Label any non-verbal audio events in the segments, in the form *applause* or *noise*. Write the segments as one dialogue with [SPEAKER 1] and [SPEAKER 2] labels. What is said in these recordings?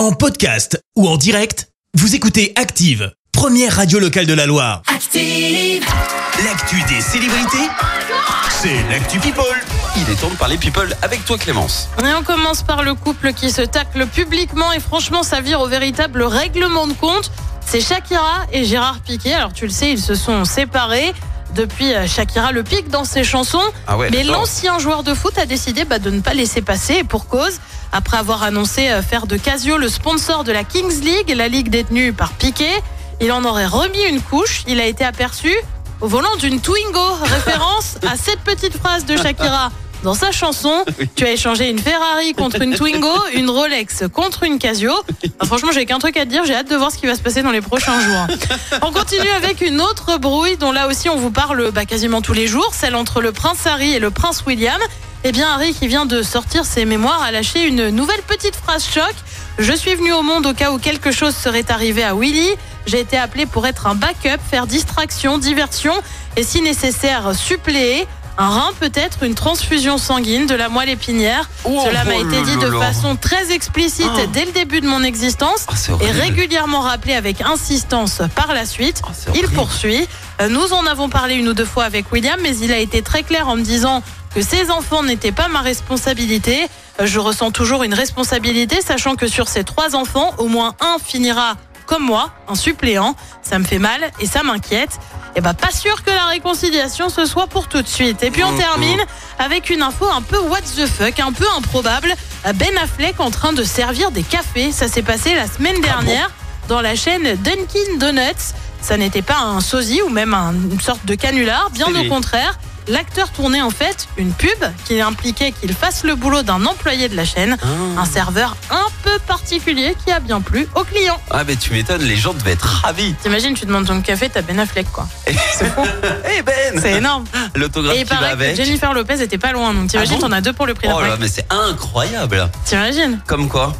[SPEAKER 1] En podcast ou en direct, vous écoutez Active, première radio locale de la Loire.
[SPEAKER 2] Active.
[SPEAKER 1] L'actu des célébrités, c'est l'actu People.
[SPEAKER 3] Il est temps de parler people avec toi Clémence.
[SPEAKER 4] Et on commence par le couple qui se tacle publiquement et franchement ça vire au véritable règlement de compte. C'est Shakira et Gérard Piquet. Alors tu le sais, ils se sont séparés. Depuis, euh, Shakira le pique dans ses chansons.
[SPEAKER 3] Ah ouais,
[SPEAKER 4] mais l'ancien joueur de foot a décidé bah, de ne pas laisser passer et pour cause. Après avoir annoncé euh, faire de Casio le sponsor de la Kings League, la ligue détenue par Piquet, il en aurait remis une couche. Il a été aperçu au volant d'une Twingo, *laughs* référence à cette petite phrase de Shakira. Dans sa chanson, *laughs* tu as échangé une Ferrari contre une Twingo, *laughs* une Rolex contre une Casio. Franchement, j'ai qu'un truc à te dire, j'ai hâte de voir ce qui va se passer dans les prochains jours. On continue avec une autre brouille dont là aussi on vous parle bah, quasiment tous les jours, celle entre le prince Harry et le prince William. Eh bien, Harry, qui vient de sortir ses mémoires, a lâché une nouvelle petite phrase choc. Je suis venu au monde au cas où quelque chose serait arrivé à Willy. J'ai été appelé pour être un backup, faire distraction, diversion et si nécessaire suppléer. Un rein peut-être, une transfusion sanguine, de la moelle épinière.
[SPEAKER 3] Oh,
[SPEAKER 4] Cela m'a
[SPEAKER 3] oh
[SPEAKER 4] été dit de façon très explicite
[SPEAKER 3] Ah.
[SPEAKER 4] dès le début de mon existence
[SPEAKER 3] Ah,
[SPEAKER 4] et régulièrement rappelé avec insistance par la suite.
[SPEAKER 3] Ah,
[SPEAKER 4] Il poursuit. Euh, Nous en avons parlé une ou deux fois avec William, mais il a été très clair en me disant que ses enfants n'étaient pas ma responsabilité. Euh, Je ressens toujours une responsabilité, sachant que sur ces trois enfants, au moins un finira comme moi, un suppléant. Ça me fait mal et ça m'inquiète. Et bah pas sûr que la réconciliation ce soit pour tout de suite. Et puis on
[SPEAKER 3] Mhm.
[SPEAKER 4] termine avec une info un peu what the fuck, un peu improbable. Ben Affleck en train de servir des cafés. Ça s'est passé la semaine dernière dans la chaîne Dunkin' Donuts. Ça n'était pas un sosie ou même un- une sorte de canular, bien
[SPEAKER 3] C'est
[SPEAKER 4] au contraire. L'acteur tournait en fait une pub qui impliquait qu'il fasse le boulot d'un employé de la chaîne,
[SPEAKER 3] Ah.
[SPEAKER 4] un serveur un peu particulier qui a bien plu aux clients.
[SPEAKER 3] Ah mais tu m'étonnes, les gens devaient être ravis.
[SPEAKER 4] T'imagines, tu demandes ton café, t'as Ben Affleck quoi. *laughs* *laughs*
[SPEAKER 3] Eh Ben
[SPEAKER 4] C'est énorme.
[SPEAKER 3] L'autographe qui va
[SPEAKER 4] que. Jennifer Lopez était pas loin, donc t'imagines,
[SPEAKER 3] Ah bon
[SPEAKER 4] t'en as deux pour le prix
[SPEAKER 3] Oh là, mais c'est incroyable.
[SPEAKER 4] T'imagines
[SPEAKER 3] Comme quoi.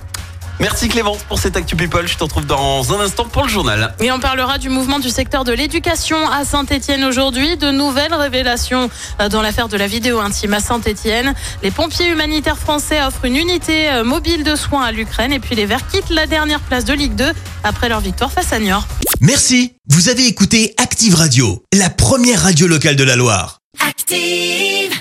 [SPEAKER 3] Merci Clémence pour cette Actu People. Je te retrouve dans un instant pour le journal.
[SPEAKER 4] Et on parlera du mouvement du secteur de l'éducation à Saint-Etienne aujourd'hui. De nouvelles révélations euh, dans l'affaire de la vidéo intime à Saint-Etienne. Les pompiers humanitaires français offrent une unité euh, mobile de soins à l'Ukraine. Et puis les Verts quittent la dernière place de Ligue 2 après leur victoire face à Niort.
[SPEAKER 1] Merci, vous avez écouté Active Radio, la première radio locale de la Loire.
[SPEAKER 2] Active.